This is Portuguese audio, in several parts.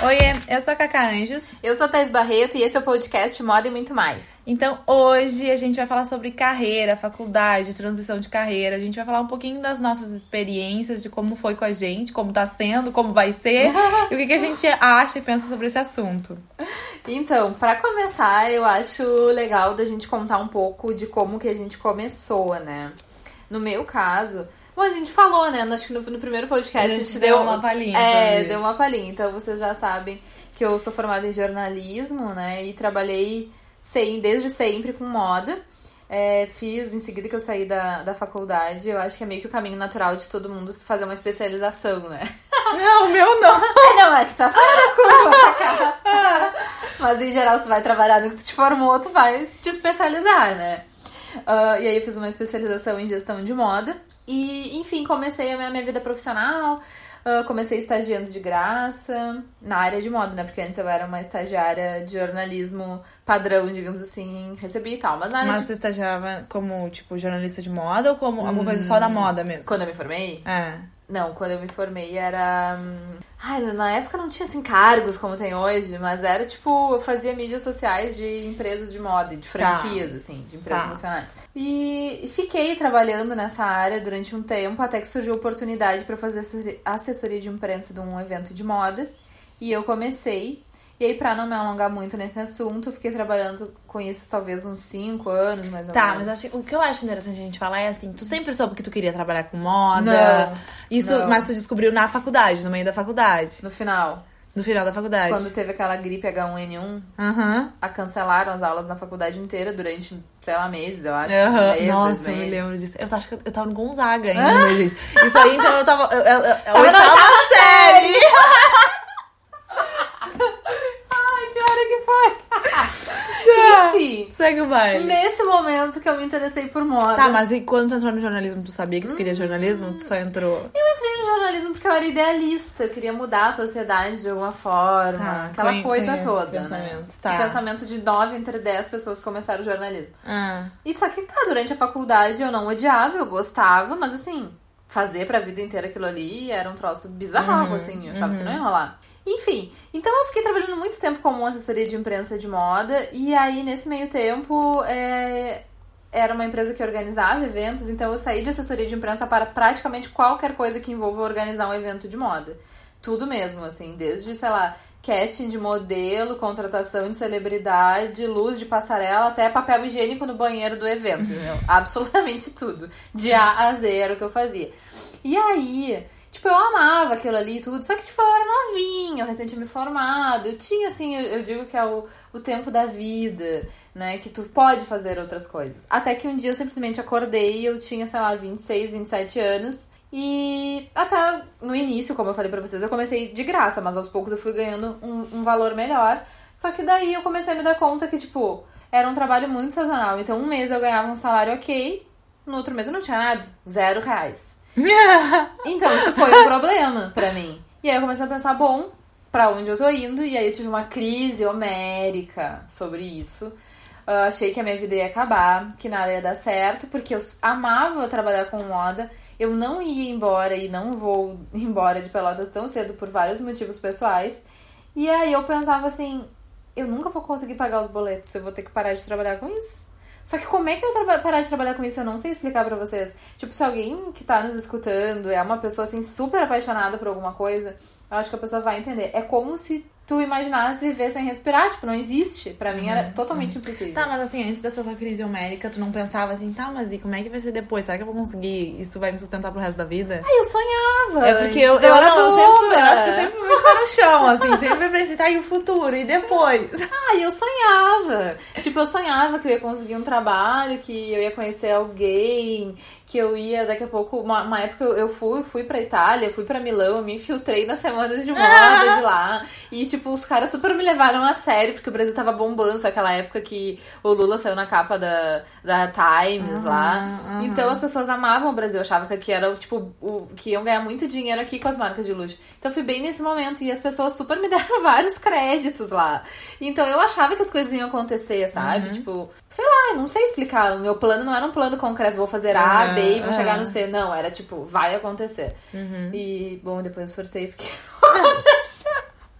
Oiê, eu sou a Cacá Anjos. Eu sou a Thais Barreto e esse é o podcast Moda e Muito Mais. Então, hoje a gente vai falar sobre carreira, faculdade, transição de carreira. A gente vai falar um pouquinho das nossas experiências, de como foi com a gente, como tá sendo, como vai ser e o que, que a gente acha e pensa sobre esse assunto. Então, para começar, eu acho legal da gente contar um pouco de como que a gente começou, né? No meu caso, Bom, a gente falou, né? Acho que no, no primeiro podcast a gente, deu, uma palhinha. É, deu uma palhinha. Então vocês já sabem que eu sou formada em jornalismo, né? E trabalhei sem, desde sempre com moda. É, fiz em seguida que eu saí da, da faculdade. Eu acho que é meio que o caminho natural de todo mundo fazer uma especialização, né? Não, meu não. É, não, é que tá fora da curva, Mas em geral, se tu vai trabalhar no que tu te formou, tu vai te especializar, né? Uh, e aí eu fiz uma especialização em gestão de moda. E, enfim, comecei a minha, minha vida profissional. Uh, comecei estagiando de graça na área de moda, né? Porque antes eu era uma estagiária de jornalismo padrão, digamos assim, recebi e tal. Mas, na mas de... tu estagiava como, tipo, jornalista de moda ou como hum, alguma coisa só da moda mesmo? Quando eu me formei? É. Não, quando eu me formei era. Hum, ai, na época não tinha assim cargos como tem hoje, mas era tipo, eu fazia mídias sociais de empresas de moda, de franquias, tá. assim, de empresas tá. nacionais. E fiquei trabalhando nessa área durante um tempo, até que surgiu a oportunidade para fazer assessoria de imprensa de um evento de moda. E eu comecei e aí, pra não me alongar muito nesse assunto, eu fiquei trabalhando com isso talvez uns 5 anos, mais ou tá, menos. Tá, mas acho, o que eu acho interessante a gente falar é assim, tu sempre soube que tu queria trabalhar com moda. Não, isso, não. mas tu descobriu na faculdade, no meio da faculdade. No final. No final da faculdade. Quando teve aquela gripe H1N1, uhum. a cancelaram as aulas na faculdade inteira durante, sei lá, meses, eu acho. Uhum. Meses, Nossa, eu me lembro disso. Eu acho que eu tava no Gonzaga ainda, gente. Isso aí, então eu tava. Eu, eu, eu, eu oitava série! foi. Enfim. Segue o baile. Nesse momento que eu me interessei por moda. Tá, mas e quando tu entrou no jornalismo, tu sabia que tu queria hum, jornalismo? Tu só entrou. Eu entrei no jornalismo porque eu era idealista. Eu queria mudar a sociedade de alguma forma. Tá, aquela conhe, coisa toda. Esse pensamento. Né? Tá. Esse pensamento de 9 entre 10 pessoas que começaram o jornalismo. Ah. E só que tá, durante a faculdade eu não odiava, eu gostava, mas assim, fazer pra vida inteira aquilo ali era um troço bizarro, uhum, assim. Eu achava uhum. que não ia rolar. Enfim, então eu fiquei trabalhando muito tempo como assessoria de imprensa de moda, e aí nesse meio tempo é, era uma empresa que organizava eventos, então eu saí de assessoria de imprensa para praticamente qualquer coisa que envolva organizar um evento de moda. Tudo mesmo, assim, desde, sei lá, casting de modelo, contratação de celebridade, luz de passarela, até papel higiênico no banheiro do evento? Absolutamente tudo. De A a Z era o que eu fazia. E aí, Tipo, eu amava aquilo ali e tudo, só que, tipo, eu era novinha, eu recente me formado, eu tinha, assim, eu, eu, digo que é o, o tempo da vida, né, que tu pode fazer outras coisas. Até que um dia eu simplesmente acordei eu tinha, sei lá, 26, 27 anos, e até no início, como eu falei pra vocês, eu comecei de graça, mas aos poucos eu fui ganhando um, um valor melhor, só que daí eu comecei a me dar conta que, tipo, era um trabalho muito sazonal, então um mês eu ganhava um salário ok, no outro mês eu não tinha nada, zero reais. então, isso foi um problema para mim. E aí eu comecei a pensar, bom, para onde eu tô indo? E aí eu tive uma crise homérica sobre isso. Uh, achei que a minha vida ia acabar, que nada ia dar certo, porque eu amava trabalhar com moda. Eu não ia embora e não vou embora de Pelotas tão cedo por vários motivos pessoais. E aí eu pensava assim, eu nunca vou conseguir pagar os boletos, eu vou ter que parar de trabalhar com isso. Só que como é que eu parar de trabalhar com isso? Eu não sei explicar para vocês. Tipo, se alguém que tá nos escutando é uma pessoa assim super apaixonada por alguma coisa, eu acho que a pessoa vai entender. É como se tu imaginasse viver sem respirar, tipo, não existe. Pra mim era uhum. totalmente uhum. impossível. Tá, mas assim, antes dessa tua crise homérica, tu não pensava assim, tá, mas e como é que vai ser depois? Será que eu vou conseguir? Isso vai me sustentar pro resto da vida? Ai, eu sonhava. É porque eu, eu, eu, não, eu, sempre, eu acho que eu sempre fui pé no chão, assim, sempre pensei, tá, e o futuro? E depois? Ai, eu sonhava. Tipo, eu sonhava que eu ia conseguir um trabalho, que eu ia conhecer alguém, que eu ia daqui a pouco, uma, uma época eu fui, fui pra Itália, fui pra Milão, eu me infiltrei nas semanas de moda de lá. E, tipo, os caras super me levaram a sério, porque o Brasil tava bombando. Foi aquela época que o Lula saiu na capa da, da Times uhum, lá. Uhum. Então as pessoas amavam o Brasil, achavam que aqui era, tipo, o, que iam ganhar muito dinheiro aqui com as marcas de luxo. Então fui bem nesse momento e as pessoas super me deram vários créditos lá. Então eu achava que as coisas iam acontecer, sabe? Uhum. Tipo, sei lá, não sei explicar. O meu plano não era um plano concreto, vou fazer A, B vou chegar no C. Não, era tipo, vai acontecer. Uhum. E, bom, depois eu sorteio porque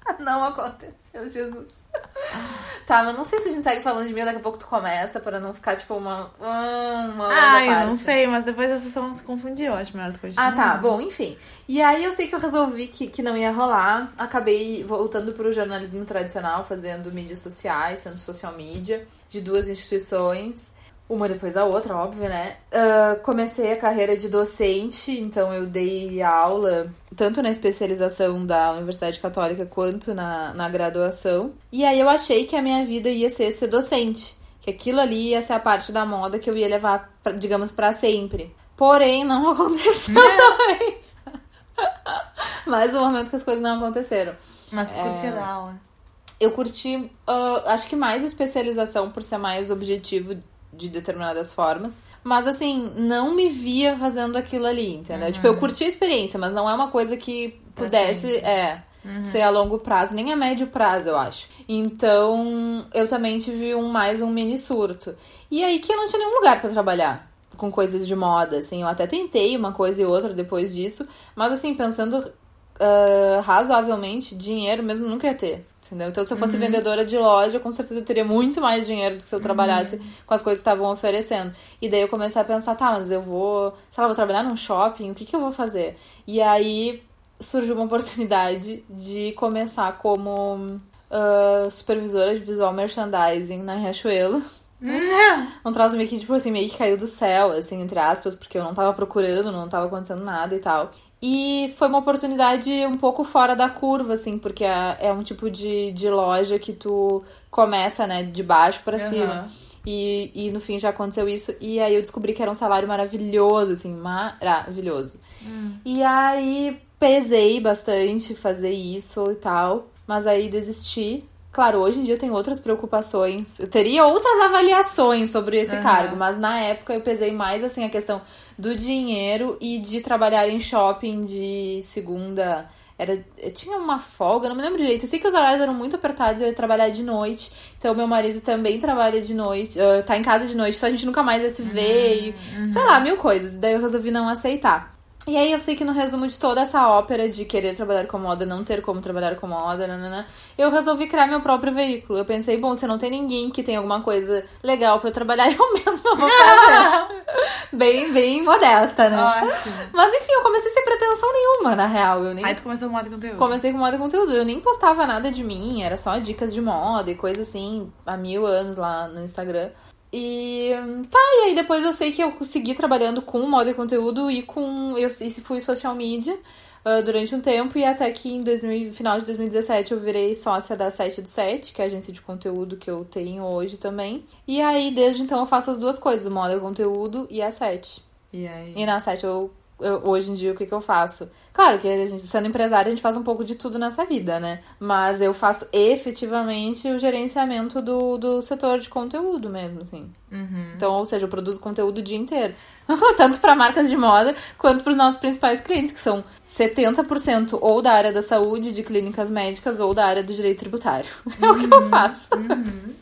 não aconteceu, Jesus. Tá, mas não sei se a gente segue falando de mim, daqui a pouco tu começa, pra não ficar, tipo, uma. uma ah, eu não sei, mas depois as pessoas vão se confundir, eu acho melhor tu continuar. Ah, tá, bom, enfim. E aí eu sei que eu resolvi que, que não ia rolar. Acabei voltando pro jornalismo tradicional, fazendo mídias sociais, sendo social media, de duas instituições uma depois da outra, óbvio, né? Uh, comecei a carreira de docente, então eu dei aula tanto na especialização da Universidade Católica quanto na, na graduação. E aí eu achei que a minha vida ia ser ser docente, que aquilo ali ia ser a parte da moda que eu ia levar, pra, digamos, para sempre. Porém, não aconteceu também. Mais um momento que as coisas não aconteceram. Mas tu é... curtia dar aula? Eu curti, uh, acho que mais especialização por ser mais objetivo de determinadas formas. Mas assim, não me via fazendo aquilo ali, entendeu? Uhum. Tipo, eu curti a experiência, mas não é uma coisa que pudesse, é, uhum. ser a longo prazo, nem a médio prazo, eu acho. Então, eu também tive um mais um mini surto. E aí que eu não tinha nenhum lugar para trabalhar com coisas de moda, assim. Eu até tentei uma coisa e outra depois disso, mas assim, pensando uh, razoavelmente, dinheiro mesmo nunca ia ter. Entendeu? Então, se eu fosse uhum. vendedora de loja, com certeza eu teria muito mais dinheiro do que se eu trabalhasse uhum. com as coisas que estavam oferecendo. E daí eu comecei a pensar, tá, mas eu vou, sei lá, vou trabalhar num shopping, o que, que eu vou fazer? E aí surgiu uma oportunidade de começar como uh, supervisora de visual merchandising na Riachuelo. Uhum. Um troço meio que, tipo assim, meio que caiu do céu, assim, entre aspas, porque eu não tava procurando, não tava acontecendo nada e tal. E foi uma oportunidade um pouco fora da curva, assim, porque é, é um tipo de, de loja que tu começa, né, de baixo para uhum. cima. E, e no fim já aconteceu isso. E aí eu descobri que era um salário maravilhoso, assim, maravilhoso. Hum. E aí pesei bastante fazer isso e tal. Mas aí desisti. Claro, hoje em dia eu tenho outras preocupações. Eu teria outras avaliações sobre esse uhum. cargo, mas na época eu pesei mais assim a questão do dinheiro e de trabalhar em shopping de segunda. Era, tinha uma folga, não me lembro direito. Eu sei que os horários eram muito apertados, eu ia trabalhar de noite. Então, meu marido também trabalha de noite, uh, tá em casa de noite, só a gente nunca mais ia se ver. Uhum, e, sei lá, mil coisas. Daí eu resolvi não aceitar. E aí eu sei que no resumo de toda essa ópera de querer trabalhar com moda, não ter como trabalhar com moda, nanana, eu resolvi criar meu próprio veículo. Eu pensei, bom, se não tem ninguém que tem alguma coisa legal para eu trabalhar, eu mesma vou fazer. bem, bem modesta, né? Ótimo. Mas enfim, eu comecei sem pretensão nenhuma, na real. Eu nem... Aí tu começou com moda e conteúdo? Comecei com moda e conteúdo. Eu nem postava nada de mim, era só dicas de moda e coisa assim, há mil anos lá no Instagram. E tá, e aí depois eu sei que eu consegui trabalhando com moda e conteúdo e com. Eu e fui social media uh, durante um tempo, e até que em 2000, final de 2017 eu virei sócia da 7 do 7, que é a agência de conteúdo que eu tenho hoje também. E aí, desde então, eu faço as duas coisas, moda e conteúdo e a 7. E aí? E na 7 eu, eu, hoje em dia o que, que eu faço? Claro que a gente, sendo empresária, a gente faz um pouco de tudo nessa vida, né? Mas eu faço efetivamente o gerenciamento do, do setor de conteúdo mesmo, assim. Uhum. Então, ou seja, eu produzo conteúdo o dia inteiro. Tanto para marcas de moda quanto para os nossos principais clientes, que são 70% ou da área da saúde, de clínicas médicas, ou da área do direito tributário. Uhum. É o que eu uhum. faço. Uhum.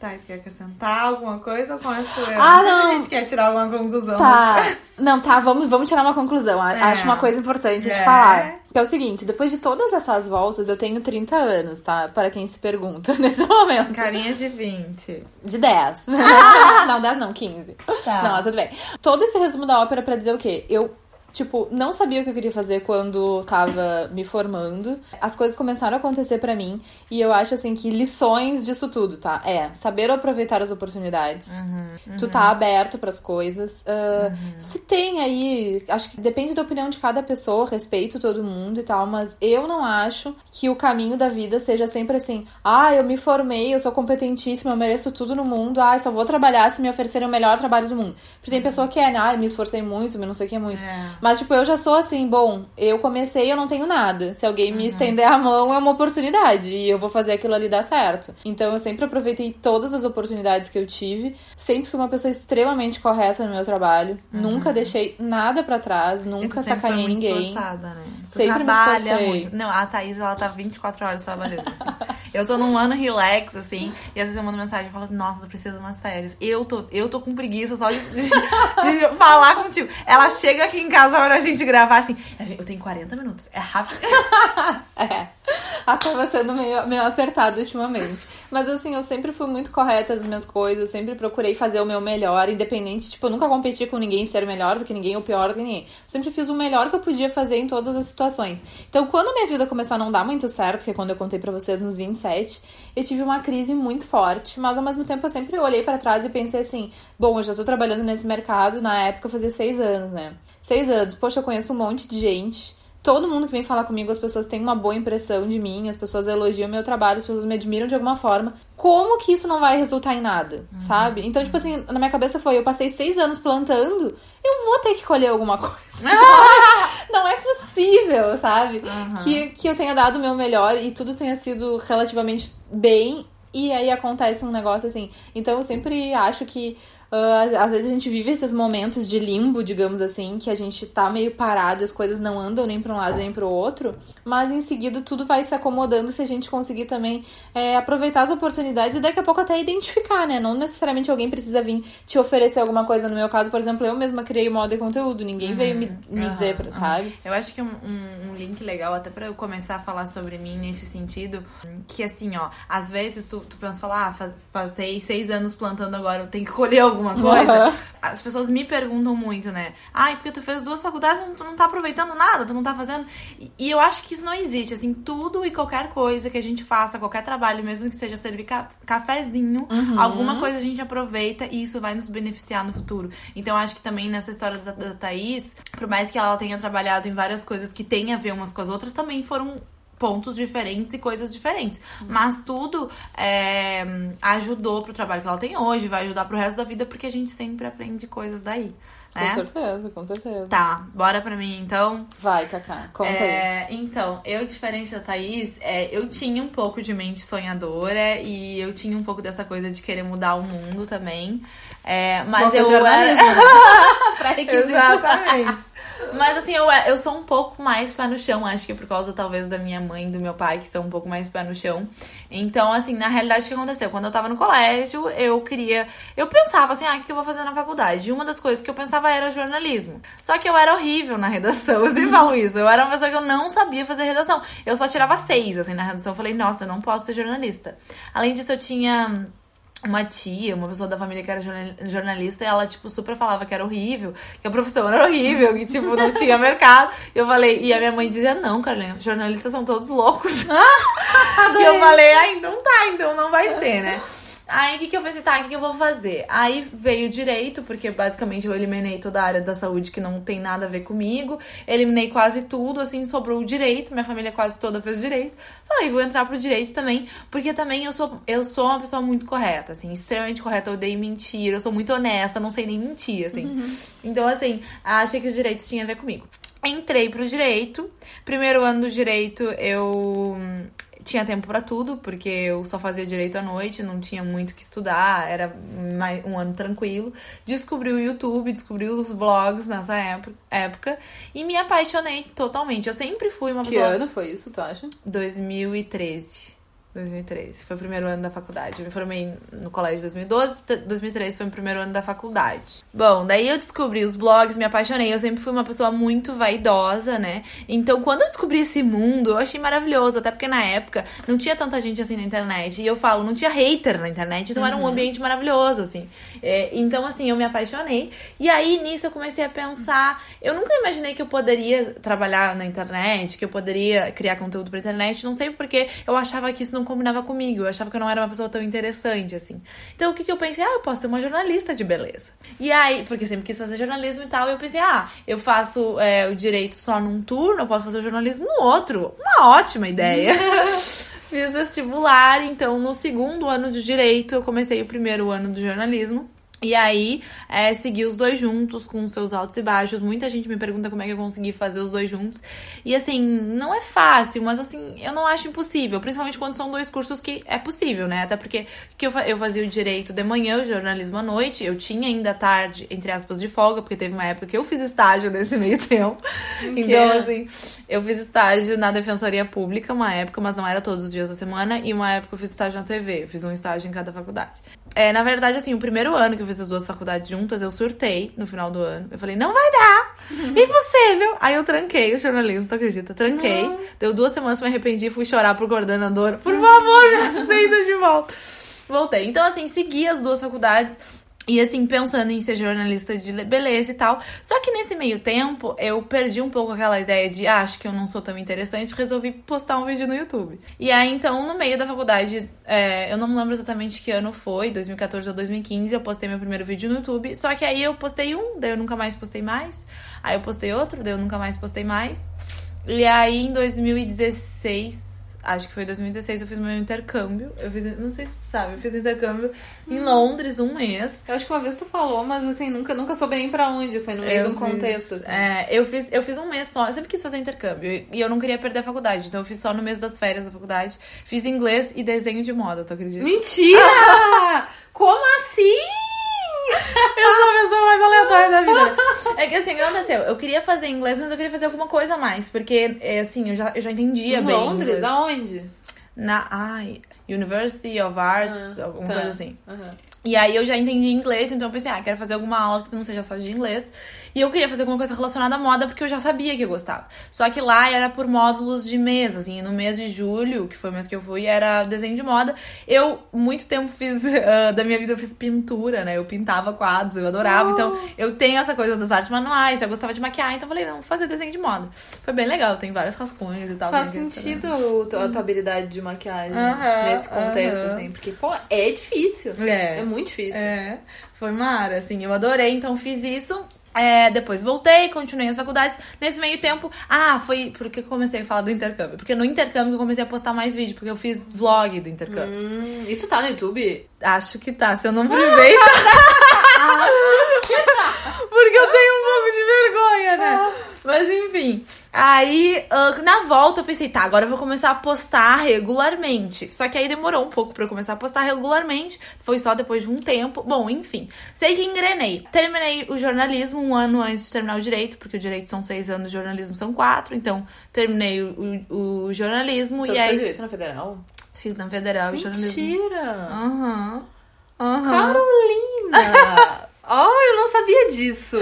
Tá, quer acrescentar alguma coisa ou começo eu? Ah, não. não. Se a gente quer tirar alguma conclusão. Tá. Não, tá, vamos, vamos tirar uma conclusão. É. Acho uma coisa importante é. de falar. Que é o seguinte, depois de todas essas voltas, eu tenho 30 anos, tá? Para quem se pergunta nesse momento. Carinhas de 20. De 10. não, 10 não, 15. Tá. Não, tudo bem. Todo esse resumo da ópera pra dizer o quê? Eu tipo, não sabia o que eu queria fazer quando tava me formando. As coisas começaram a acontecer para mim e eu acho assim que lições disso tudo, tá? É saber aproveitar as oportunidades. Uhum, uhum. Tu tá aberto para as coisas. Uh, uhum. Se tem aí, acho que depende da opinião de cada pessoa, respeito todo mundo e tal, mas eu não acho que o caminho da vida seja sempre assim: "Ah, eu me formei, eu sou competentíssima, eu mereço tudo no mundo. Ah, só vou trabalhar se me oferecerem o melhor trabalho do mundo". Porque tem pessoa que é, né? Ah, eu me esforcei muito, mas não sei o que é muito. É. Mas, tipo, eu já sou assim, bom, eu comecei eu não tenho nada. Se alguém me uhum. estender a mão, é uma oportunidade. E eu vou fazer aquilo ali dar certo. Então, eu sempre aproveitei todas as oportunidades que eu tive. Sempre fui uma pessoa extremamente correta no meu trabalho. Uhum. Nunca deixei nada para trás, nunca sacanei ninguém. Esforçada, né? Tu sempre trabalha me muito. Não, a Thaís, ela tá 24 horas trabalhando. Assim. Eu tô num ano relax, assim, e às vezes eu mando mensagem e falo, nossa, eu preciso de umas férias. Eu tô, eu tô com preguiça só de, de, de falar contigo. Ela chega aqui em casa pra gente gravar assim. Eu tenho 40 minutos. É rápido. é. Acaba sendo meio, meio apertado ultimamente. Mas assim, eu sempre fui muito correta nas minhas coisas, sempre procurei fazer o meu melhor, independente, tipo, eu nunca competi com ninguém ser melhor do que ninguém ou pior do que ninguém. sempre fiz o melhor que eu podia fazer em todas as situações. Então, quando minha vida começou a não dar muito certo, que é quando eu contei para vocês nos 27, eu tive uma crise muito forte, mas ao mesmo tempo eu sempre olhei para trás e pensei assim: bom, eu já tô trabalhando nesse mercado, na época eu fazia seis anos, né? Seis anos, poxa, eu conheço um monte de gente todo mundo que vem falar comigo, as pessoas têm uma boa impressão de mim, as pessoas elogiam meu trabalho, as pessoas me admiram de alguma forma. Como que isso não vai resultar em nada, uhum. sabe? Então, tipo assim, na minha cabeça foi: eu passei seis anos plantando, eu vou ter que colher alguma coisa. não é possível, sabe? Uhum. Que, que eu tenha dado o meu melhor e tudo tenha sido relativamente bem. E aí acontece um negócio assim. Então eu sempre acho que Uh, às vezes a gente vive esses momentos de limbo, digamos assim, que a gente tá meio parado, as coisas não andam nem para um lado nem para o outro, mas em seguida tudo vai se acomodando se a gente conseguir também é, aproveitar as oportunidades e daqui a pouco até identificar, né? Não necessariamente alguém precisa vir te oferecer alguma coisa. No meu caso, por exemplo, eu mesma criei moda e conteúdo, ninguém uhum, veio me, me uhum, dizer, uhum. sabe? Eu acho que um, um, um link legal, até para eu começar a falar sobre mim nesse sentido, que assim, ó, às vezes tu, tu pensa falar, ah, passei seis anos plantando agora, eu tenho que colher algo alguma coisa, uhum. as pessoas me perguntam muito, né? Ai, porque tu fez duas faculdades, tu não tá aproveitando nada, tu não tá fazendo. E, eu acho que isso não existe. Assim, tudo e qualquer coisa que a gente faça, qualquer trabalho, mesmo que seja servir ca cafezinho, uhum. alguma coisa a gente aproveita e isso vai nos beneficiar no futuro. Então, eu acho que também nessa história da, da Thaís, por mais que ela tenha trabalhado em várias coisas que têm a ver umas com as outras, também foram pontos diferentes e coisas diferentes. Uhum. Mas tudo é, ajudou pro trabalho que ela tem hoje, vai ajudar pro resto da vida, porque a gente sempre aprende coisas daí. Com né? certeza, com certeza. Tá, bora pra mim então. Vai, Cacá, conta é, aí. Então, eu, diferente da Thaís, é, eu tinha um pouco de mente sonhadora e eu tinha um pouco dessa coisa de querer mudar o mundo também. É, mas eu. Jornalismo. Era... Né? Exatamente. Mas assim, eu, eu sou um pouco mais pé no chão, acho que por causa talvez da minha mãe e do meu pai, que são um pouco mais pé no chão. Então, assim, na realidade, o que aconteceu? Quando eu tava no colégio, eu queria. Eu pensava assim, ah, o que eu vou fazer na faculdade? E uma das coisas que eu pensava era jornalismo. Só que eu era horrível na redação, eu sempre falo isso. Eu era uma pessoa que eu não sabia fazer redação. Eu só tirava seis, assim, na redação. Eu falei, nossa, eu não posso ser jornalista. Além disso, eu tinha uma tia, uma pessoa da família que era jornalista, e ela, tipo, super falava que era horrível, que a profissão era horrível, que, tipo, não tinha mercado. E eu falei, e a minha mãe dizia, não, Carolina, jornalistas são todos loucos. e eu falei, ah, então tá, então não vai ser, né? Aí o que, que eu pensei, tá, o que, que eu vou fazer? Aí veio direito, porque basicamente eu eliminei toda a área da saúde que não tem nada a ver comigo. Eliminei quase tudo, assim, sobrou o direito, minha família quase toda fez direito. Falei, vou entrar pro direito também, porque também eu sou, eu sou uma pessoa muito correta, assim, extremamente correta, eu odeio mentir, eu sou muito honesta, não sei nem mentir, assim. Uhum. Então, assim, achei que o direito tinha a ver comigo. Entrei pro direito. Primeiro ano do direito, eu tinha tempo para tudo, porque eu só fazia direito à noite, não tinha muito que estudar, era mais um ano tranquilo. Descobri o YouTube, descobri os blogs nessa época e me apaixonei totalmente. Eu sempre fui uma pessoa. Que ano foi isso, tu acha? 2013. 2013. Foi o primeiro ano da faculdade. Eu me formei no colégio em 2012, 2013 foi o primeiro ano da faculdade. Bom, daí eu descobri os blogs, me apaixonei. Eu sempre fui uma pessoa muito vaidosa, né? Então, quando eu descobri esse mundo, eu achei maravilhoso. Até porque na época não tinha tanta gente assim na internet. E eu falo, não tinha hater na internet, então uhum. era um uhum. ambiente maravilhoso, assim. É, então, assim, eu me apaixonei. E aí, nisso, eu comecei a pensar. Eu nunca imaginei que eu poderia trabalhar na internet, que eu poderia criar conteúdo pra internet. Não sei porque eu achava que isso não não combinava comigo. Eu achava que eu não era uma pessoa tão interessante, assim. Então, o que, que eu pensei? Ah, eu posso ser uma jornalista de beleza. E aí, porque sempre quis fazer jornalismo e tal, eu pensei, ah, eu faço é, o direito só num turno, eu posso fazer o jornalismo no outro. Uma ótima ideia. Fiz vestibular, então no segundo ano de direito eu comecei o primeiro ano do jornalismo. E aí, é, segui os dois juntos, com seus altos e baixos. Muita gente me pergunta como é que eu consegui fazer os dois juntos. E assim, não é fácil, mas assim, eu não acho impossível. Principalmente quando são dois cursos que é possível, né? Até porque que eu, eu fazia o direito de manhã, o jornalismo à noite. Eu tinha ainda tarde, entre aspas, de folga, porque teve uma época que eu fiz estágio nesse meio tempo. Então, assim, eu fiz estágio na Defensoria Pública uma época, mas não era todos os dias da semana. E uma época eu fiz estágio na TV. Eu fiz um estágio em cada faculdade. É, na verdade, assim, o primeiro ano que eu fiz as duas faculdades juntas, eu surtei no final do ano. Eu falei, não vai dar! Impossível! Aí eu tranquei o jornalismo, tu acredita? Tranquei. Uhum. Deu duas semanas, me arrependi, fui chorar pro coordenador. Por favor, me aceita de volta. Voltei. Então, assim, segui as duas faculdades e assim, pensando em ser jornalista de beleza e tal. Só que nesse meio tempo, eu perdi um pouco aquela ideia de ah, acho que eu não sou tão interessante, resolvi postar um vídeo no YouTube. E aí, então, no meio da faculdade, é, eu não lembro exatamente que ano foi, 2014 ou 2015, eu postei meu primeiro vídeo no YouTube. Só que aí eu postei um, daí eu nunca mais postei mais. Aí eu postei outro, daí eu nunca mais postei mais. E aí, em 2016 acho que foi 2016, eu fiz meu intercâmbio. Eu fiz, não sei se tu sabe, eu fiz intercâmbio hum. em Londres um mês. Eu acho que uma vez tu falou, mas assim, nunca, nunca soube nem pra onde, foi no meio eu de um fiz, contexto. Assim. É, eu fiz, eu fiz um mês só, eu sempre quis fazer intercâmbio e eu não queria perder a faculdade, então eu fiz só no mês das férias da faculdade. Fiz inglês e desenho de moda, tu acredita? Mentira! Como assim? Eu sou a pessoa mais aleatória da vida. É que assim, o que aconteceu? Eu queria fazer inglês, mas eu queria fazer alguma coisa a mais. Porque, é, assim, eu já, eu já entendia em bem. Londres? Inglês. Aonde? Na. Ai. University of Arts, ah, alguma tá. coisa assim. Uhum. E aí eu já entendi inglês, então eu pensei, ah, quero fazer alguma aula que não seja só de inglês. E eu queria fazer alguma coisa relacionada à moda, porque eu já sabia que eu gostava. Só que lá era por módulos de mês, assim, no mês de julho, que foi o mês que eu fui, era desenho de moda. Eu, muito tempo, fiz, uh, da minha vida, eu fiz pintura, né? Eu pintava quadros, eu adorava. Então, oh. Então, eu tenho essa coisa das artes manuais, já gostava de maquiar, então eu falei, não, vou fazer desenho de moda. Foi bem legal, tem vários rascunhos e tal. Faz sentido a tua habilidade de maquiagem uh -huh, nesse contexto, uh -huh. assim, porque, pô, é difícil. É. É muito difícil. É. Foi mara, assim, eu adorei, então fiz isso. É, depois voltei, continuei as faculdades. Nesse meio tempo, ah, foi porque comecei a falar do intercâmbio. Porque no intercâmbio eu comecei a postar mais vídeo, porque eu fiz vlog do intercâmbio. Hum, isso tá no YouTube? Acho que tá, se eu não privei. tá. porque eu tenho um pouco de vergonha, né? Ah. Mas enfim. Aí, uh, na volta, eu pensei, tá, agora eu vou começar a postar regularmente. Só que aí demorou um pouco para eu começar a postar regularmente. Foi só depois de um tempo. Bom, enfim. Sei que engrenei. Terminei o jornalismo um ano antes de terminar o direito, porque o direito são seis anos, o jornalismo são quatro. Então, terminei o, o, o jornalismo. Então, e aí. fez direito na federal? Fiz na federal Mentira. e jornalismo. Mentira! Aham. Uhum. Uhum. Carolina! Oh, eu não sabia disso.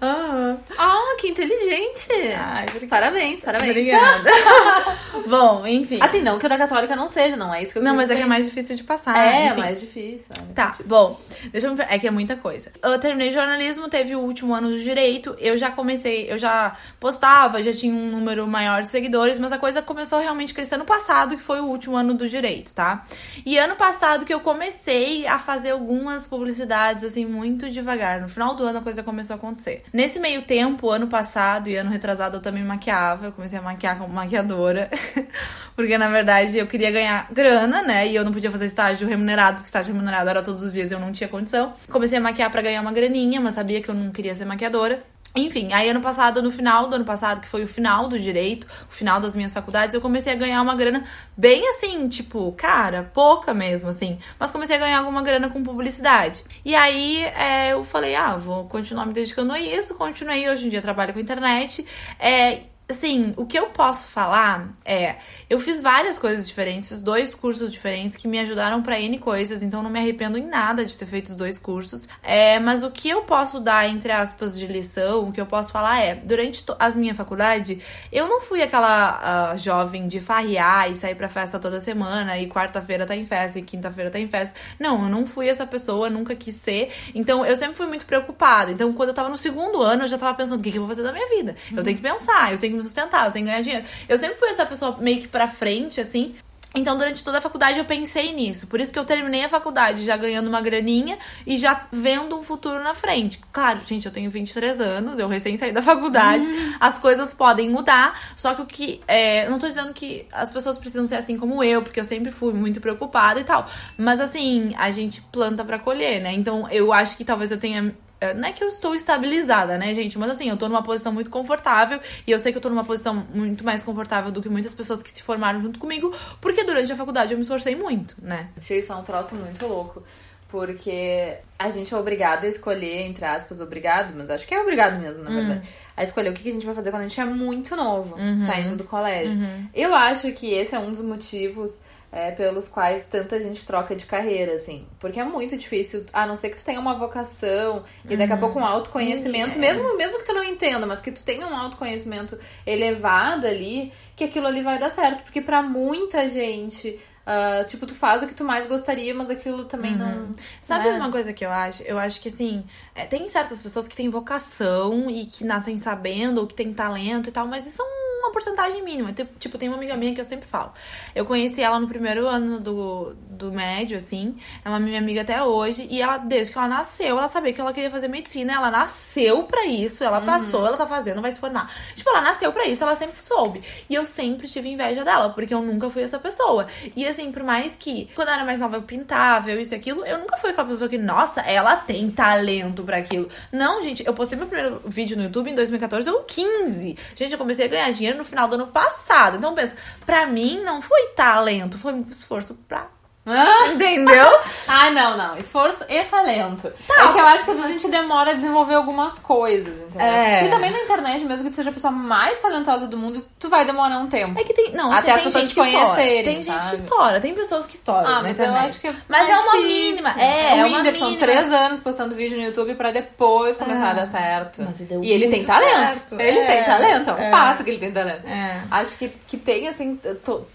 Ah, ah que inteligente. Ai, parabéns, parabéns. Obrigada. Bom, enfim. Assim, não que o da católica não seja, não é isso que eu Não, mas dizer. é que é mais difícil de passar. É, enfim. mais difícil. É tá, bom. Deixa eu É que é muita coisa. Eu terminei jornalismo, teve o último ano do direito. Eu já comecei, eu já postava, já tinha um número maior de seguidores, mas a coisa começou realmente a crescer no passado, que foi o último ano do direito, tá? E ano passado que eu comecei a fazer algumas publicidades, assim, muito de devagar. No final do ano a coisa começou a acontecer. Nesse meio tempo, ano passado e ano retrasado, eu também maquiava. Eu comecei a maquiar como maquiadora. porque na verdade eu queria ganhar grana, né? E eu não podia fazer estágio remunerado, porque estágio remunerado era todos os dias eu não tinha condição. Comecei a maquiar para ganhar uma graninha, mas sabia que eu não queria ser maquiadora. Enfim, aí ano passado, no final do ano passado, que foi o final do direito, o final das minhas faculdades, eu comecei a ganhar uma grana bem assim, tipo, cara, pouca mesmo, assim. Mas comecei a ganhar alguma grana com publicidade. E aí é, eu falei, ah, vou continuar me dedicando a isso. Continuei, hoje em dia trabalho com internet. É, Assim, o que eu posso falar é, eu fiz várias coisas diferentes, fiz dois cursos diferentes que me ajudaram para N coisas, então não me arrependo em nada de ter feito os dois cursos. É, mas o que eu posso dar, entre aspas, de lição, o que eu posso falar é, durante a minha faculdade, eu não fui aquela uh, jovem de farrear e sair pra festa toda semana, e quarta-feira tá em festa, e quinta-feira tá em festa. Não, eu não fui essa pessoa, nunca quis ser. Então, eu sempre fui muito preocupada. Então, quando eu tava no segundo ano, eu já tava pensando, o que, que eu vou fazer da minha vida? Eu tenho que pensar, eu tenho que me sustentar, eu tenho que ganhar dinheiro. Eu sempre fui essa pessoa meio que pra frente, assim. Então, durante toda a faculdade eu pensei nisso. Por isso que eu terminei a faculdade já ganhando uma graninha e já vendo um futuro na frente. Claro, gente, eu tenho 23 anos, eu recém saí da faculdade, uhum. as coisas podem mudar. Só que o que. É, não tô dizendo que as pessoas precisam ser assim como eu, porque eu sempre fui muito preocupada e tal. Mas assim, a gente planta para colher, né? Então, eu acho que talvez eu tenha não é que eu estou estabilizada, né, gente? Mas assim, eu tô numa posição muito confortável. E eu sei que eu tô numa posição muito mais confortável do que muitas pessoas que se formaram junto comigo. Porque durante a faculdade eu me esforcei muito, né? Isso é um troço muito louco. Porque a gente é obrigado a escolher, entre aspas, obrigado, mas acho que é obrigado mesmo, na hum. verdade. A escolher o que a gente vai fazer quando a gente é muito novo, uhum. saindo do colégio. Uhum. Eu acho que esse é um dos motivos é, pelos quais tanta gente troca de carreira, assim. Porque é muito difícil, a não ser que tu tenha uma vocação e daqui a pouco um uhum. autoconhecimento, mesmo, mesmo que tu não entenda, mas que tu tenha um autoconhecimento elevado ali, que aquilo ali vai dar certo. Porque para muita gente Uh, tipo, tu faz o que tu mais gostaria, mas aquilo também uhum. não. Sabe né? uma coisa que eu acho? Eu acho que assim, é, tem certas pessoas que têm vocação e que nascem sabendo, ou que têm talento e tal, mas isso é uma porcentagem mínima. Tipo, tem uma amiga minha que eu sempre falo. Eu conheci ela no primeiro ano do, do médio, assim. Ela é minha amiga até hoje. E ela, desde que ela nasceu, ela sabia que ela queria fazer medicina. Ela nasceu pra isso, ela uhum. passou, ela tá fazendo, vai se formar. Tipo, ela nasceu pra isso, ela sempre soube. E eu sempre tive inveja dela, porque eu nunca fui essa pessoa. E assim, por mais que quando eu era mais nova eu pintava, eu isso e aquilo, eu nunca fui aquela pessoa que, nossa, ela tem talento para aquilo. Não, gente, eu postei meu primeiro vídeo no YouTube em 2014 ou 15. Gente, eu comecei a ganhar dinheiro no final do ano passado. Então pensa, pra mim não foi talento, foi esforço pra Entendeu? ah, não, não. Esforço e talento. Tá, é que eu acho que às vezes a gente demora a desenvolver algumas coisas, entendeu? É. E também na internet, mesmo que tu seja a pessoa mais talentosa do mundo, tu vai demorar um tempo. É que tem. Não, até as pessoas te conhecerem. Tem sabe? gente que estoura, tem pessoas que estouram. Ah, mas eu acho que é Mas é uma mínima. É, o é Whindersson, mínima. três anos postando vídeo no YouTube pra depois começar ah, a dar certo. Mas e, e ele tem talento. Certo. Ele é, tem talento, é um é. fato que ele tem talento. É. Acho que, que tem, assim,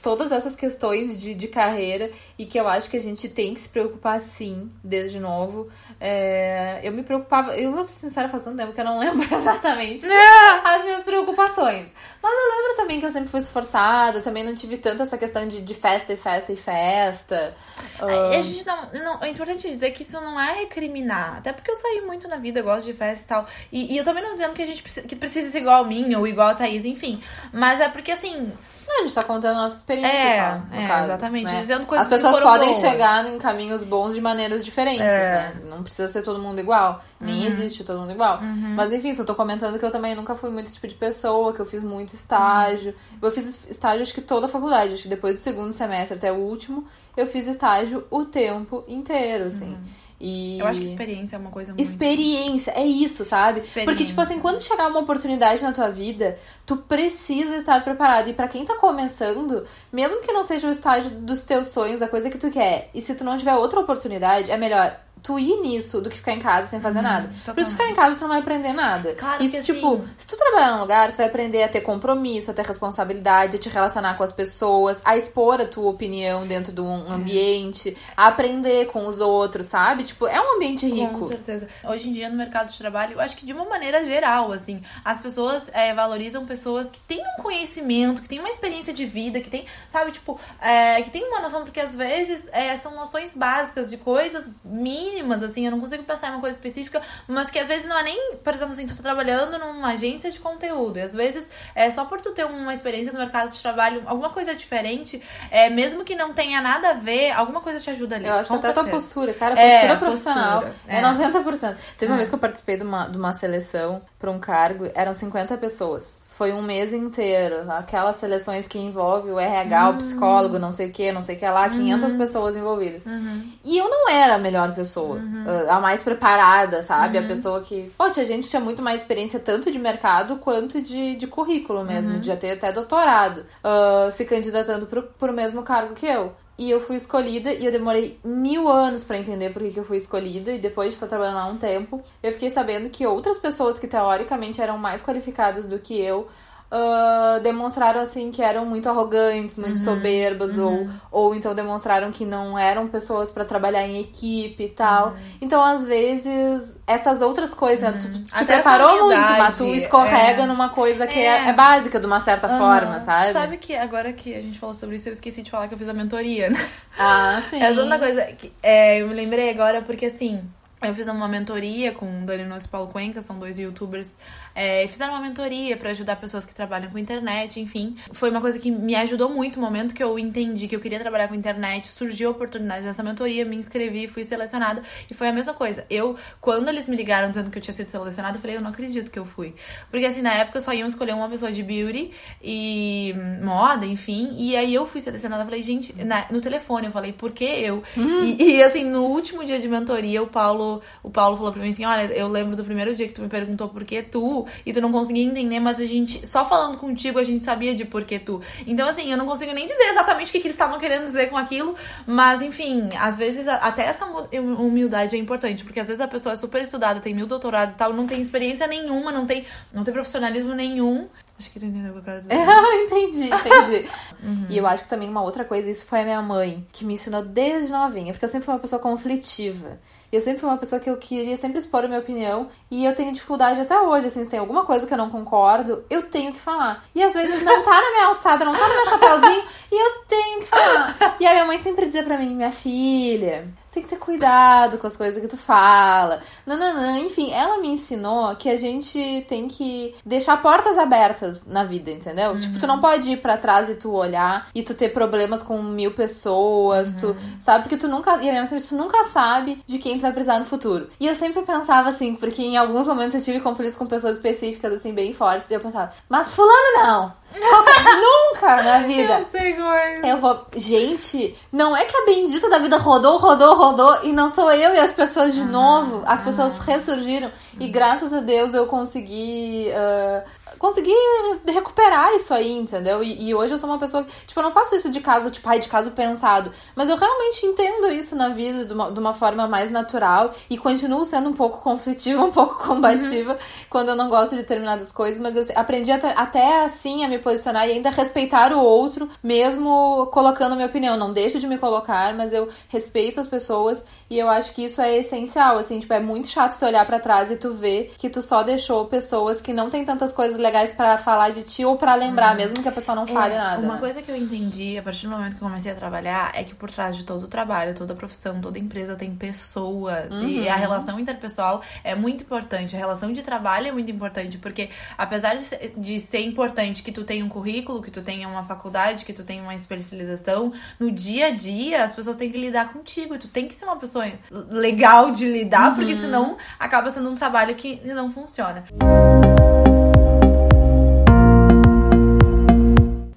todas essas questões de, de carreira e que eu acho que a gente tem que se preocupar sim, desde novo. É, eu me preocupava, eu vou ser sincera, faz tanto tempo que eu não lembro exatamente é. as minhas preocupações. Mas eu lembro também que eu sempre fui esforçada, também não tive tanto essa questão de, de festa e festa e festa. A gente não, não. É importante dizer que isso não é recriminar. Até porque eu saí muito na vida, gosto de festa e tal. E, e eu também não dizendo que a gente precisa, que precisa ser igual a mim ou igual a Thaís, enfim. Mas é porque assim a gente tá contando a nossa experiência é, só, é, caso, exatamente. Né? Dizendo coisas As pessoas podem boas. chegar em caminhos bons de maneiras diferentes, é. né? Não precisa ser todo mundo igual. Nem uhum. existe todo mundo igual. Uhum. Mas enfim, só tô comentando que eu também nunca fui muito esse tipo de pessoa, que eu fiz muito estágio. Uhum. Eu fiz estágio acho que toda a faculdade, acho que depois do segundo semestre até o último, eu fiz estágio o tempo inteiro, assim. Uhum. E... Eu acho que experiência é uma coisa muito... Experiência, é isso, sabe? Porque, tipo assim, quando chegar uma oportunidade na tua vida, tu precisa estar preparado. E para quem tá começando, mesmo que não seja o estágio dos teus sonhos, a coisa que tu quer, e se tu não tiver outra oportunidade, é melhor tu ir nisso do que ficar em casa sem fazer uhum, nada. Totalmente. Por isso ficar em casa tu não vai aprender nada. Claro e que tipo, assim... se tu trabalhar num lugar, tu vai aprender a ter compromisso, a ter responsabilidade, a te relacionar com as pessoas, a expor a tua opinião dentro de um é. ambiente, a aprender com os outros, sabe? Tipo, é um ambiente rico. Com certeza. Hoje em dia no mercado de trabalho, eu acho que de uma maneira geral, assim, as pessoas é, valorizam pessoas que têm um conhecimento, que têm uma experiência de vida, que tem, sabe, tipo, é, que tem uma noção, porque às vezes é, são noções básicas de coisas mínimas mínimas, assim, eu não consigo pensar em uma coisa específica, mas que às vezes não é nem, por exemplo, assim, tu tá trabalhando numa agência de conteúdo, e às vezes é só por tu ter uma experiência no mercado de trabalho, alguma coisa diferente, é, mesmo que não tenha nada a ver, alguma coisa te ajuda ali. Eu acho que até a tua postura, cara, postura é, profissional postura, é. é 90%. Teve uma é. vez que eu participei de uma, de uma seleção para um cargo, eram 50 pessoas foi um mês inteiro. Aquelas seleções que envolve o RH, uhum. o psicólogo, não sei o que, não sei o que lá, 500 uhum. pessoas envolvidas. Uhum. E eu não era a melhor pessoa, uhum. a mais preparada, sabe? A uhum. pessoa que. Pô, a gente tinha muito mais experiência tanto de mercado quanto de, de currículo mesmo, uhum. de já ter até doutorado, uh, se candidatando pro, pro mesmo cargo que eu. E eu fui escolhida e eu demorei mil anos para entender por que, que eu fui escolhida. E depois de estar trabalhando lá um tempo, eu fiquei sabendo que outras pessoas que teoricamente eram mais qualificadas do que eu uh, demonstraram assim que eram muito arrogantes, muito Uhum, soberbas, uhum. ou, ou então demonstraram que não eram pessoas pra trabalhar em equipe e tal. Uhum. Então, às vezes, essas outras coisas, tu te Até preparou muito, mas tu escorrega é. numa coisa que é. É. é básica de uma certa forma, sabe? Sabe que agora que a gente falou sobre isso, eu esqueci de falar que eu fiz a mentoria, né? Ah, sim. É tanta coisa que é, eu me lembrei agora porque assim. Eu fiz uma mentoria com o Dani Nunes e Paulo Cuenca, são dois youtubers. É, fizeram uma mentoria pra ajudar pessoas que trabalham com internet, enfim. Foi uma coisa que me ajudou muito no momento que eu entendi que eu queria trabalhar com internet. Surgiu a oportunidade dessa mentoria, me inscrevi, fui selecionada. E foi a mesma coisa. Eu, quando eles me ligaram dizendo que eu tinha sido selecionada, eu falei, eu não acredito que eu fui. Porque assim, na época só iam escolher uma pessoa de beauty e moda, enfim. E aí eu fui selecionada. Eu falei, gente, na- no telefone eu falei, por que eu? E, e, assim, no último dia de mentoria, o Paulo, o Paulo falou pra mim assim: olha, eu lembro do primeiro dia que tu me perguntou por que tu, e tu não conseguia entender, mas a gente, só falando contigo, a gente sabia de por que tu. Então, assim, eu não consigo nem dizer exatamente o que, que eles estavam querendo dizer com aquilo, mas enfim, às vezes até essa humildade é importante, porque às vezes a pessoa é super estudada, tem mil doutorados e tal, não tem experiência nenhuma, não tem, não tem profissionalismo nenhum. Acho que tu entendeu o que eu quero dizer. entendi, entendi. Uhum. E eu acho que também uma outra coisa, isso foi a minha mãe, que me ensinou desde novinha, porque eu sempre fui uma pessoa conflitiva. E eu sempre fui uma pessoa que eu queria sempre expor a minha opinião. E eu tenho dificuldade até hoje, assim, se tem alguma coisa que eu não concordo, eu tenho que falar. E às vezes não tá na minha alçada, não tá no meu chapéuzinho, e eu tenho que falar. E a minha mãe sempre dizia pra mim, minha filha, tem que ter cuidado com as coisas que tu fala. Nananã. Enfim, ela me ensinou que a gente tem que deixar portas abertas na vida, entendeu? Tipo, tu não pode ir pra trás e tu olhar e tu ter problemas com mil pessoas, tu sabe? Porque tu nunca. E a minha mãe tu nunca sabe de quem tu vai precisar no futuro. E eu sempre pensava assim, porque em alguns momentos eu tive conflitos com pessoas específicas, assim, bem fortes, e eu pensava, mas fulano não! Nunca na vida! Eu sei como é. Eu vou. Gente, não é que a bendita da vida rodou, rodou, rodou e não sou eu e as pessoas de novo. As pessoas ressurgiram e graças a Deus eu consegui. ah, consegui recuperar isso aí, entendeu? E, e hoje eu sou uma pessoa que, tipo, eu não faço isso de caso, tipo, ai, de caso pensado. Mas eu realmente entendo isso na vida de uma, de uma forma mais natural e continuo sendo um pouco conflitiva, um pouco combativa quando eu não gosto de determinadas coisas, mas eu aprendi até, até assim a me posicionar e ainda respeitar o outro, mesmo colocando minha opinião. Não deixo de me colocar, mas eu respeito as pessoas e eu acho que isso é essencial, assim, tipo, é muito chato tu olhar pra trás e tu ver que tu só deixou pessoas que não tem tantas coisas legais pra falar de ti ou pra lembrar, mesmo que a pessoa não fale É, nada. Uma né? coisa que eu entendi a partir do momento que eu comecei a trabalhar é que por trás de todo o trabalho, toda profissão, toda empresa tem pessoas. E Uhum. a relação interpessoal é muito importante. A relação de trabalho é muito importante, porque apesar de ser, de ser importante que tu tenha um currículo, que tu tenha uma faculdade, que tu tenha uma especialização, no dia a dia as pessoas têm que lidar contigo. E tu tem que ser uma pessoa legal de lidar, porque Uhum. senão acaba sendo um trabalho que não funciona.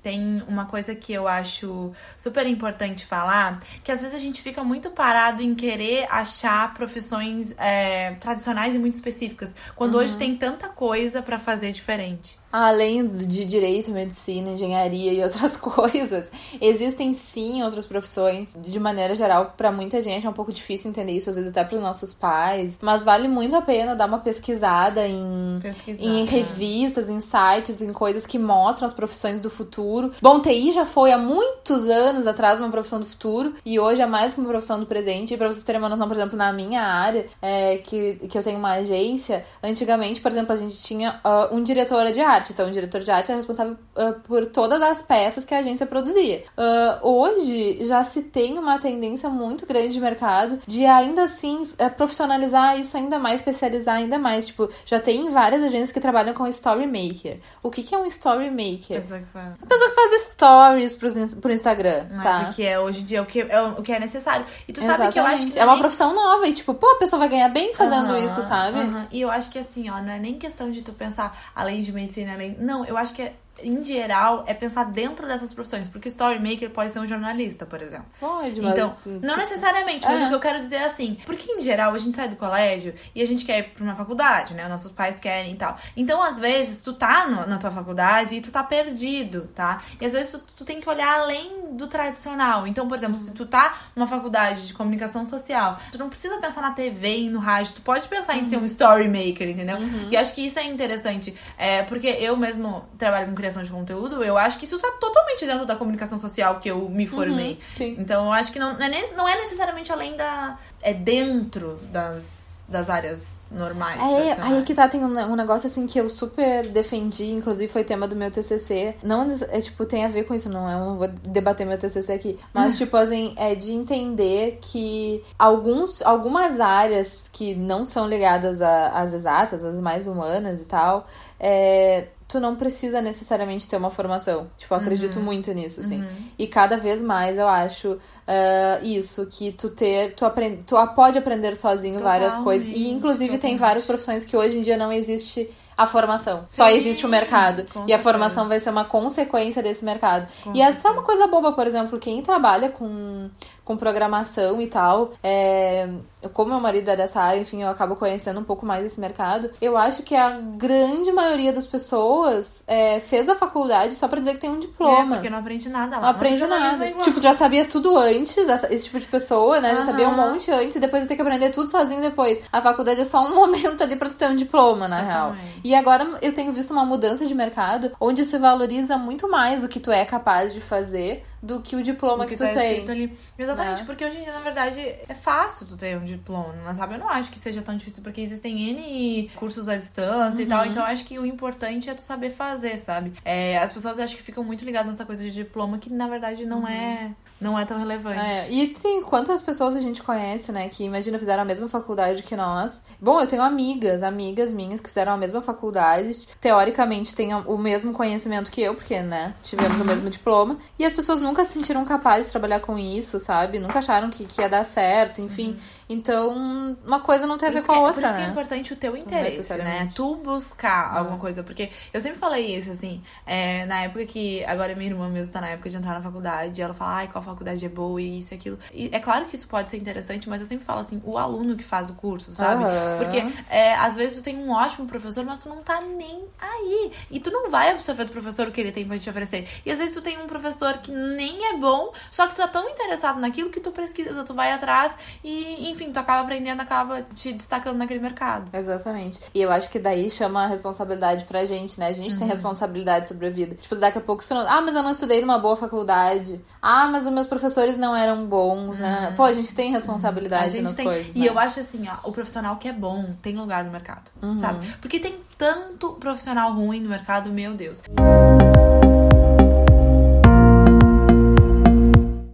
Tem uma coisa que eu acho super importante falar, que às vezes a gente fica muito parado em querer achar profissões é, tradicionais e muito específicas, quando hoje tem tanta coisa pra fazer diferente. Além de direito, medicina, engenharia e outras coisas, existem sim outras profissões. De maneira geral, pra muita gente é um pouco difícil entender isso, às vezes até pros nossos pais. Mas vale muito a pena dar uma pesquisada em, em revistas, em sites, em coisas que mostram as profissões do futuro. Bom, TI já foi há muitos anos atrás uma profissão do futuro e hoje é mais que uma profissão do presente. E pra vocês terem uma noção, por exemplo, na minha área, é, que, que eu tenho uma agência, antigamente, por exemplo, a gente tinha ah, um diretor de arte. Então, o diretor de arte era responsável ah, por todas as peças que a agência produzia. Ah, hoje já se tem uma tendência muito grande de mercado de ainda assim eh, profissionalizar isso ainda mais, especializar ainda mais. Tipo, já tem várias agências que trabalham com story maker. O que, que é um story maker? Pessoa que. A pessoa que faz stories ins- pro Instagram, Mas tá? o que é hoje em dia, o que é, o que é necessário. E tu sabe que eu acho que. é uma profissão nova e tipo, pô, a pessoa vai ganhar bem fazendo Aham, isso, sabe? aham. E eu acho que assim, ó, não é nem questão de tu pensar além de medicina, além. Não, eu acho que é, em geral é pensar dentro dessas profissões. Porque o story maker pode ser um jornalista, por exemplo. Pode, mas. Então, não tipo, necessariamente, mas é. o que eu quero dizer é assim, porque em geral a gente sai do colégio e a gente quer ir pra uma faculdade, né? Nossos pais querem e tal. Então, às vezes, tu tá no- na tua faculdade e tu tá perdido, tá? E às vezes tu, tu tem que olhar além do tradicional. Então, por exemplo, se tu tá numa faculdade de comunicação social, tu não precisa pensar na TV e no rádio, tu pode pensar em ser um story maker, entendeu? E eu acho que isso é interessante, é, porque eu mesmo trabalho com criação de conteúdo, eu acho que isso tá totalmente dentro da comunicação social que eu me formei. Uhum, sim. Então eu acho que não, não, é, não é necessariamente além da. É dentro das, das áreas normais. É, tradicionais. aí que tá, tem um, um negócio assim que eu super defendi, inclusive foi tema do meu TCC. Não, é tipo, tem a ver com isso, não é? Eu não vou debater meu TCC aqui. Mas, tipo, assim, é de entender que alguns, algumas áreas que não são ligadas às exatas, às mais humanas e tal, é, tu não precisa necessariamente ter uma formação. Tipo, eu acredito muito nisso, assim. E cada vez mais eu acho ah, isso, que tu ter, tu, aprende, tu pode aprender sozinho várias coisas. E Totalmente, inclusive tem totalmente. várias profissões que hoje em dia não existe a formação. Só Sim, existe o mercado. E a formação vai ser uma consequência desse mercado. Com e essa é uma coisa boba, por exemplo, quem trabalha com, com programação e tal, é, como meu marido é dessa área, enfim, eu acabo conhecendo um pouco mais esse mercado. Eu acho que a grande maioria das pessoas é, fez a faculdade só pra dizer que tem um É, diploma. porque não aprende nada lá. Não aprende nada. é igual. Tipo, já sabia tudo antes, essa- esse tipo de pessoa, né? Já sabia um monte antes e depois ter que aprender tudo sozinho depois. A faculdade é só um momento ali pra tu ter um diploma, na real. Totalmente. E agora eu tenho visto uma mudança de mercado onde se valoriza muito mais o que tu é capaz de fazer do que o diploma O que, tá tu tem. escrito ali. Exatamente, né? porque hoje em dia, na verdade, é fácil tu ter um diploma, né, sabe? Eu não acho que seja tão difícil, porque existem N cursos à distância e Uhum. tal, então eu acho que o importante é tu saber fazer, sabe? É, as pessoas acho que ficam muito ligadas nessa coisa de diploma que, na verdade, não é não é tão relevante. É, e tem quantas pessoas a gente conhece, né, que imagina fizeram a mesma faculdade que nós. Bom, eu tenho amigas, amigas minhas que fizeram a mesma faculdade, teoricamente têm o mesmo conhecimento que eu, porque, né, tivemos o mesmo diploma, e as pessoas nunca se sentiram capazes de trabalhar com isso, sabe? Nunca acharam que, que ia dar certo, enfim. Então, uma coisa não tem a ver com a que- outra, Por isso que é né? importante o teu interesse, né? Tu buscar alguma coisa. Porque eu sempre falei isso, assim, é, na época que. Agora minha irmã mesmo tá na época de entrar na faculdade, ela fala, ai, qual faculdade é boa e isso e aquilo. E é claro que isso pode ser interessante, mas eu sempre falo assim, o aluno que faz o curso, sabe? Aham. Porque é, às vezes tu tem um ótimo professor, mas tu não tá nem aí. E tu não vai absorver do professor o que ele tem pra te oferecer. E às vezes tu tem um professor que nem é bom, só que tu tá tão interessado naquilo que tu pesquisa, tu vai atrás e, enfim, tu acaba aprendendo, acaba te destacando naquele mercado. Exatamente. E eu acho que daí chama a responsabilidade pra gente, né? A gente Uhum. tem responsabilidade sobre a vida. Tipo, daqui a pouco você não. Ah, mas eu não estudei numa boa faculdade. Ah, mas os meus professores não eram bons, né? Pô, a gente tem Uhum. A responsabilidade gente nas tem. coisas. e né? eu acho assim, ó, o profissional que é bom tem lugar no mercado, sabe? Porque tem tanto profissional ruim no mercado, meu Deus.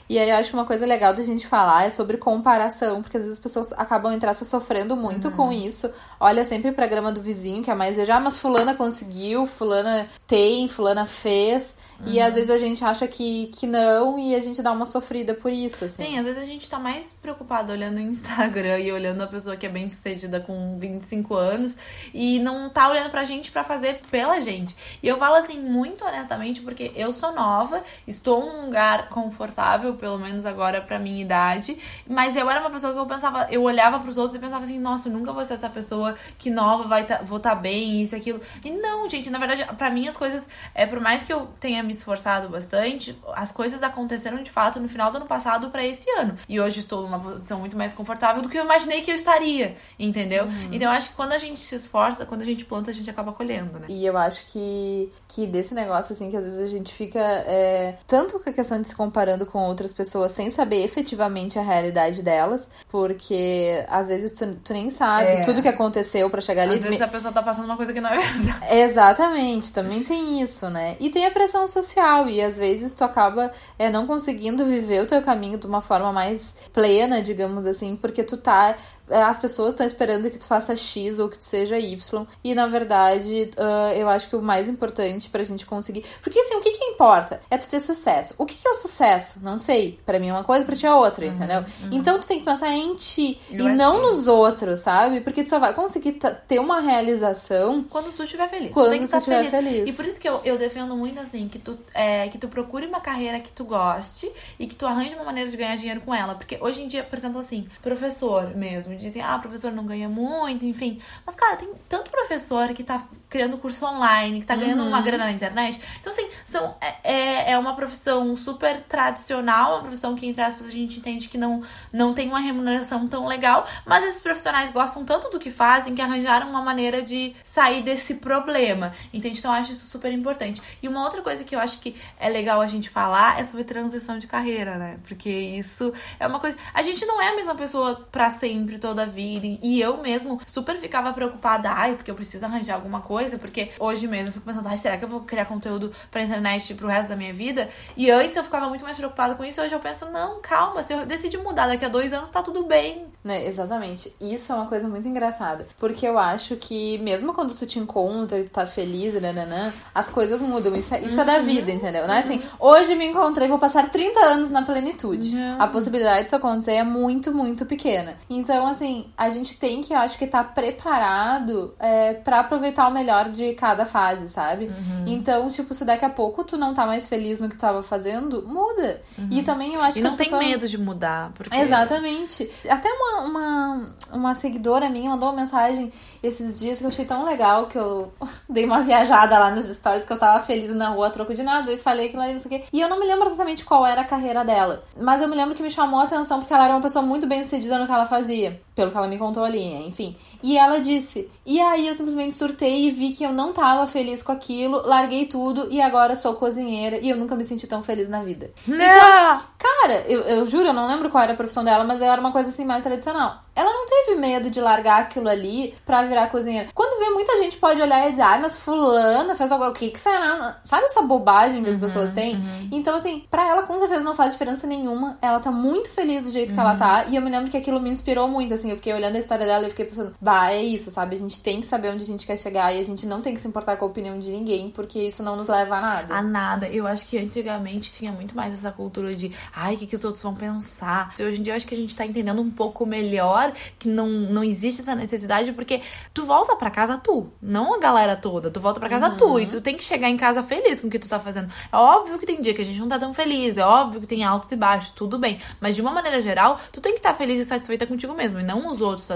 E aí eu acho que uma coisa legal da gente falar é sobre comparação, porque às vezes as pessoas acabam, entre aspas, sofrendo muito com isso. Olha sempre pra grama do vizinho, que é mais já, ah, mas fulana conseguiu, fulana tem, fulana fez. E às vezes a gente acha que, que não e a gente dá uma sofrida por isso, assim. Sim, às vezes a gente tá mais preocupado olhando o Instagram e olhando a pessoa que é bem sucedida com 25 anos e não tá olhando pra gente pra fazer pela gente. E eu falo assim, muito honestamente, porque eu sou nova, estou num lugar confortável, pelo menos agora pra minha idade, mas eu era uma pessoa que eu pensava, eu olhava pros outros e pensava assim, nossa, eu nunca vou ser essa pessoa que nova vai tá, vou tá bem, isso e aquilo. E não, gente, na verdade, pra mim as coisas, é por mais que eu tenha me esforçado bastante, as coisas aconteceram de fato no final do ano passado pra esse ano. E hoje estou numa posição muito mais confortável do que eu imaginei que eu estaria, entendeu? Então eu acho que quando a gente se esforça, quando a gente planta, a gente acaba colhendo, né? E eu acho que, que desse negócio, assim, que às vezes a gente fica é, tanto com a questão de se comparando com outras pessoas sem saber efetivamente a realidade delas, porque às vezes tu, tu nem sabe É. tudo que aconteceu pra chegar ali. Às vezes a pessoa tá passando uma coisa que não é verdade. Exatamente, também tem isso, né? E tem a pressão social, e às vezes tu acaba é, não conseguindo viver o teu caminho de uma forma mais plena, digamos assim, porque tu tá. É, As pessoas estão esperando que tu faça X ou que tu seja Y. E na verdade, ah, eu acho que o mais importante pra gente conseguir. Porque assim, o que que importa? É tu ter sucesso. O que que é o sucesso? Não sei. Pra mim é uma coisa, pra ti é outra, entendeu? Então tu tem que pensar em ti Eu e não que- nos outros, sabe? Porque tu só vai conseguir ter uma realização Quando tu estiver feliz. Quando tu tu estiver feliz. feliz. E por isso que eu, eu defendo muito assim, que tu, é, que tu procure uma carreira que tu goste e que tu arranje uma maneira de ganhar dinheiro com ela. Porque hoje em dia, por exemplo, assim, professor mesmo, dizem, ah, professor não ganha muito, enfim. Mas, cara, tem tanto professor que tá criando curso online, que tá ganhando Uhum. uma grana na internet. Então, assim, são, é, é, é uma profissão super tradicional, uma profissão que, entre aspas, a gente entende que não, não tem uma remuneração tão legal, mas esses profissionais gostam tanto do que fazem que arranjaram uma maneira de sair desse problema. Entende? Então eu acho isso super importante. E uma outra coisa que eu acho que é legal a gente falar é sobre transição de carreira, né? Porque isso é uma coisa. A gente não é a mesma pessoa para sempre, toda a vida. E eu mesmo super ficava preocupada, ai, porque eu preciso arranjar alguma coisa, porque hoje mesmo eu fico pensando, ai, será que eu vou criar conteúdo pra internet pro resto da minha vida? E antes eu ficava muito mais preocupada com isso, hoje eu penso, não, calma, se eu decidir mudar daqui a dois anos, tá tudo bem. Né, exatamente. Isso é uma coisa muito engraçada. Porque eu acho que mesmo quando tu te encontra e tu tá feliz, nananã, as coisas mudam. Isso é, isso uhum. é da uhum. vida, entendeu? Não é assim, hoje me encontrei, vou passar 30 anos na plenitude. Não. A possibilidade disso acontecer é muito, muito pequena. Então, assim, a gente tem que, eu acho que, estar tá preparado é, para aproveitar o melhor de cada fase, sabe? Uhum. Então, tipo, se daqui a pouco tu não tá mais feliz no que tu tava fazendo, muda. Uhum. E também eu acho e que. não tem pessoas... medo de mudar. Porque... Exatamente. Até uma, uma, uma seguidora minha mandou uma mensagem esses dias que eu achei tão legal que eu dei uma viajada lá nos stories que eu tava feliz na rua troco de nada e falei aquilo ali, não sei o quê. E eu não me lembro exatamente qual era a carreira dela. Mas eu me lembro que me chamou a atenção porque ela era uma pessoa muito bem sucedida no que ela fazia. Pelo que ela me contou ali, enfim. E ela disse. E aí eu simplesmente surtei e vi que eu não tava feliz com aquilo, larguei tudo e agora sou cozinheira e eu nunca me senti tão feliz na vida. Não! Então, cara, eu, eu juro, eu não lembro qual era a profissão dela, mas era uma coisa assim mais tradicional. Ela não teve medo de largar aquilo ali pra virar cozinheira. Quando vê, muita gente pode olhar e dizer, ai, mas fulana fez algo, o que que será? Sabe essa bobagem que as uhum, pessoas têm? Uhum. Então, assim, pra ela com certeza não faz diferença nenhuma. Ela tá muito feliz do jeito uhum. que ela uhum. tá. E eu me lembro que aquilo me inspirou muito, assim. Eu fiquei olhando a história dela e fiquei pensando, bah, é isso, sabe? A gente tem que saber onde a gente quer chegar e a gente não tem que se importar com a opinião de ninguém, porque isso não nos leva a nada. A nada. Eu acho que antigamente tinha muito mais essa cultura de, ai, o que, que os outros vão pensar. Hoje em dia eu acho que a gente tá entendendo um pouco melhor que não, não existe essa necessidade, porque tu volta para casa tu, não a galera toda. Tu volta para casa uhum. tu e tu tem que chegar em casa feliz com o que tu tá fazendo. É óbvio que tem dia que a gente não tá tão feliz, é óbvio que tem altos e baixos, tudo bem. Mas de uma maneira geral, tu tem que estar tá feliz e satisfeita contigo mesmo, e não os outros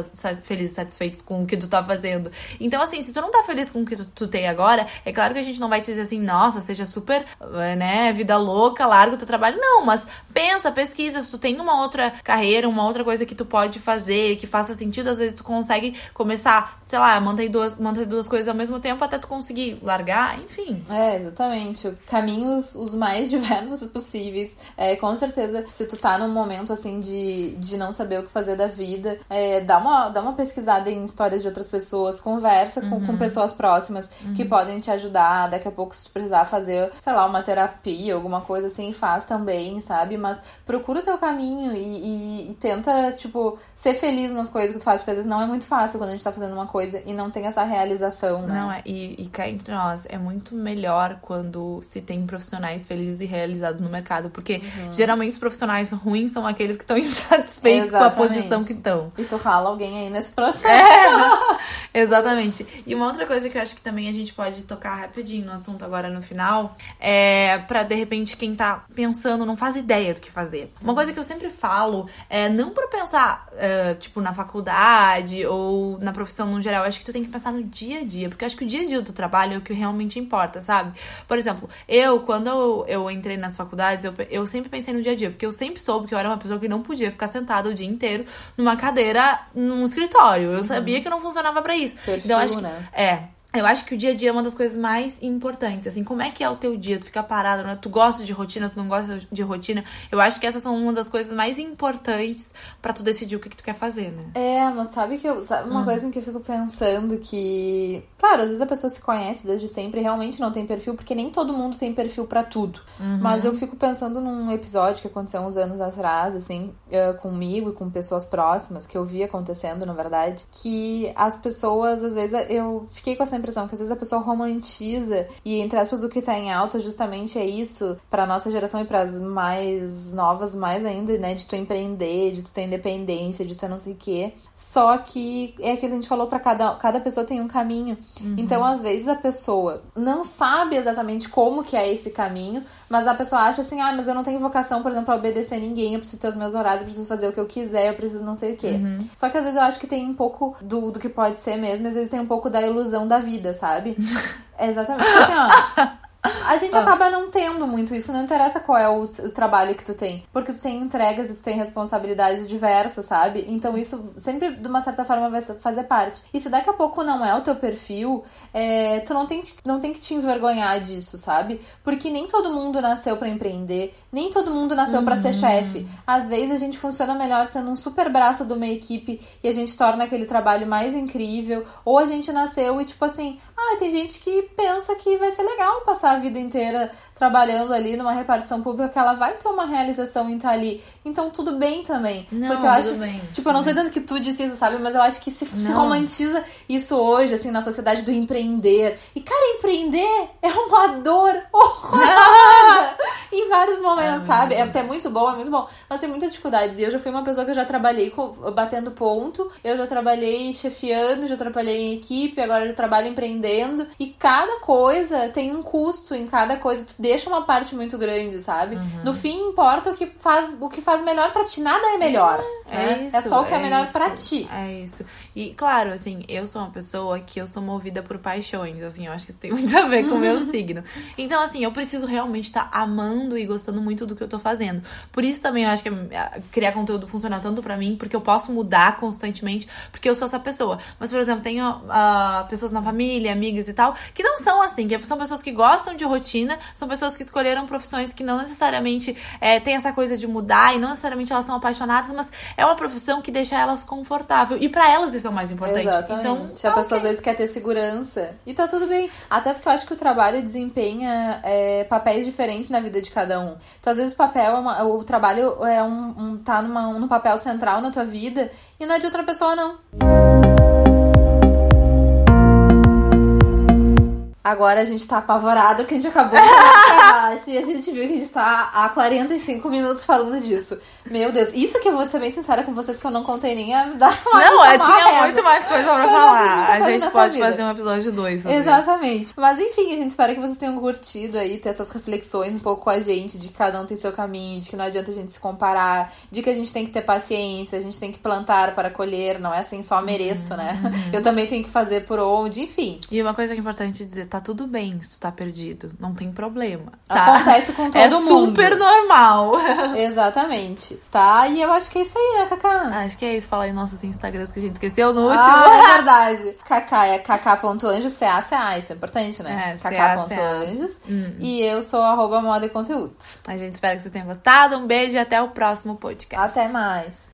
felizes e satisfeitos com o que tu tá fazendo. Então, assim, se tu não tá feliz com o que tu, tu tem agora, é claro que a gente não vai te dizer assim, nossa, seja super, eh, né, vida louca, larga o teu trabalho. Não, mas pensa, pesquisa, se tu tem uma outra carreira, uma outra coisa que tu pode fazer, que faça sentido, às vezes tu consegue começar, sei lá, manter duas, manter duas coisas ao mesmo tempo até tu conseguir largar, enfim. É, exatamente. Caminhos os mais diversos possíveis. É, com certeza, se tu tá num momento assim de, de não saber o que fazer da vida, é, dá, uma, dá uma pesquisada em histórias de outras pessoas, conversa com, uhum. com pessoas próximas uhum. que podem te ajudar. Daqui a pouco, se tu precisar fazer, sei lá, uma terapia, alguma coisa assim, faz também, sabe? Mas procura o teu caminho e, e, e tenta, tipo, ser feliz nas coisas que tu faz, porque às vezes não é muito fácil quando a gente tá fazendo uma coisa e não tem essa realização, né? Não, é, e, e cá entre nós, é muito melhor quando se tem profissionais felizes e realizados no mercado, porque uhum. geralmente os profissionais ruins são aqueles que estão insatisfeitos Exatamente. com a posição que estão. E tu rala alguém aí nesse processo. É, exatamente. E uma outra coisa que eu acho que também a gente pode tocar rapidinho no assunto agora no final é para de repente quem tá pensando não faz ideia do que fazer. Uma coisa que eu sempre falo é não para pensar, uh, tipo, na faculdade ou na profissão no geral, eu acho que tu tem que pensar no dia a dia, porque eu acho que o dia a dia do trabalho é o que realmente importa, sabe? Por exemplo, eu, quando eu, eu entrei nas faculdades, eu, eu sempre pensei no dia a dia, porque eu sempre soube que eu era uma pessoa que não podia ficar sentada o dia inteiro numa cadeira num escritório. Eu uhum. sabia que não funcionava para isso. Perfil, então, acho que, né? É. Eu acho que o dia a dia é uma das coisas mais importantes. Assim, como é que é o teu dia? Tu fica parado, né? Tu gosta de rotina, tu não gosta de rotina. Eu acho que essas são uma das coisas mais importantes para tu decidir o que, que tu quer fazer, né? É, mas sabe que eu. Sabe uma uhum. coisa em que eu fico pensando que. Claro, às vezes a pessoa se conhece desde sempre e realmente não tem perfil, porque nem todo mundo tem perfil para tudo. Uhum. Mas eu fico pensando num episódio que aconteceu uns anos atrás, assim, uh, comigo e com pessoas próximas, que eu vi acontecendo, na verdade, que as pessoas, às vezes, eu fiquei com essa impressão que às vezes a pessoa romantiza e, entre aspas, o que tá em alta justamente é isso, pra nossa geração e pras mais novas, mais ainda, né? De tu empreender, de tu ter independência, de tu não sei o quê. Só que é aquilo que a gente falou, pra cada, cada pessoa tem um caminho. Uhum. Então, às vezes, a pessoa não sabe exatamente como que é esse caminho, mas a pessoa acha assim, ah, mas eu não tenho vocação, por exemplo, pra obedecer ninguém, eu preciso ter os meus horários, eu preciso fazer o que eu quiser, eu preciso não sei o quê. Uhum. Só que às vezes eu acho que tem um pouco do, do que pode ser mesmo, às vezes tem um pouco da ilusão da vida, sabe? é exatamente. Assim, ó. A gente Ah. acaba não tendo muito isso, não interessa qual é o, o trabalho que tu tem. Porque tu tem entregas e tu tem responsabilidades diversas, sabe? Então isso sempre, de uma certa forma, vai fazer parte. E se daqui a pouco não é o teu perfil, é, tu não tem, que- não tem que te envergonhar disso, sabe? Porque nem todo mundo nasceu pra empreender, nem todo mundo nasceu pra ser chefe. Às vezes a gente funciona melhor sendo um super braço de uma equipe e a gente torna aquele trabalho mais incrível. Ou a gente nasceu e, tipo assim, ah, tem gente que pensa que vai ser legal passar a vida inteira trabalhando ali numa repartição pública, que ela vai ter uma realização em estar ali. Então tudo bem também. Não, porque eu acho. bem. Tipo, eu não tô dizendo que tu disse isso, sabe? Mas eu acho que se, se romantiza isso hoje, assim, na sociedade do empreender. E, cara, empreender é uma dor horrorosa em vários momentos, sabe? É até muito bom, é muito bom. Mas tem muitas dificuldades. E eu já fui uma pessoa que eu já trabalhei com, batendo ponto, eu já trabalhei chefiando, já trabalhei em equipe, agora eu trabalho empreendendo. E cada coisa tem um custo em cada coisa. Tu deixa uma parte muito grande, sabe? No fim, importa o que faz, o que faz melhor pra ti. Nada é melhor. né? isso, é só o que é, melhor isso, pra ti. É isso. E, claro, assim, eu sou uma pessoa que eu sou movida por paixões, assim, eu acho que isso tem muito a ver com o meu signo. Então, assim, eu preciso realmente estar amando e gostando muito do que eu tô fazendo. Por isso também eu acho que criar conteúdo funciona tanto pra mim, porque eu posso mudar constantemente, porque eu sou essa pessoa. Mas, por exemplo, tenho ah, pessoas na família, amigas e tal, que não são assim, que são pessoas que gostam de rotina, são pessoas que escolheram profissões que não necessariamente é, tem essa coisa de mudar e não necessariamente elas são apaixonadas, mas é uma profissão que deixa elas confortável. E pra elas isso é o mais importante. Exatamente. Então, Se a tá pessoa ok. às vezes quer ter segurança. E tá tudo bem. Até porque eu acho que o trabalho desempenha é, papéis diferentes na vida de cada um. Então, às vezes, o papel é uma- o trabalho é um, um- tá numa, num papel central na tua vida e não é de outra pessoa, não. Agora a gente tá apavorado que a gente acabou de falar e a gente viu que a gente tá há 45 minutos falando disso. Meu Deus, isso que eu vou ser bem sincera com vocês que eu não contei nem a uma Não, é, tinha reza. muito mais coisa pra falar. A gente pode vida. fazer um episódio 2 Exatamente. Mas enfim, a gente espera que vocês tenham curtido aí, ter essas reflexões um pouco com a gente, de que cada um tem seu caminho, de que não adianta a gente se comparar, de que a gente tem que ter paciência, a gente tem que plantar para colher, não é assim só mereço, né? Eu também tenho que fazer por onde, enfim. E uma coisa que é importante dizer, tá tudo bem se tu tá perdido. Não tem problema. Tá? Acontece com todo é mundo. super normal. Exatamente. Tá? E eu acho que é isso aí, né, Cacá? Acho que é isso. Fala aí nossos Instagrams que a gente esqueceu no último. Ah, é verdade. Cacá é cacá.anjos, C-A-C-A, isso é importante, né? É, cacá.anjos. Hum. E eu sou arroba moda e conteúdo. A gente espera que você tenha gostado. Um beijo e até o próximo podcast. Até mais.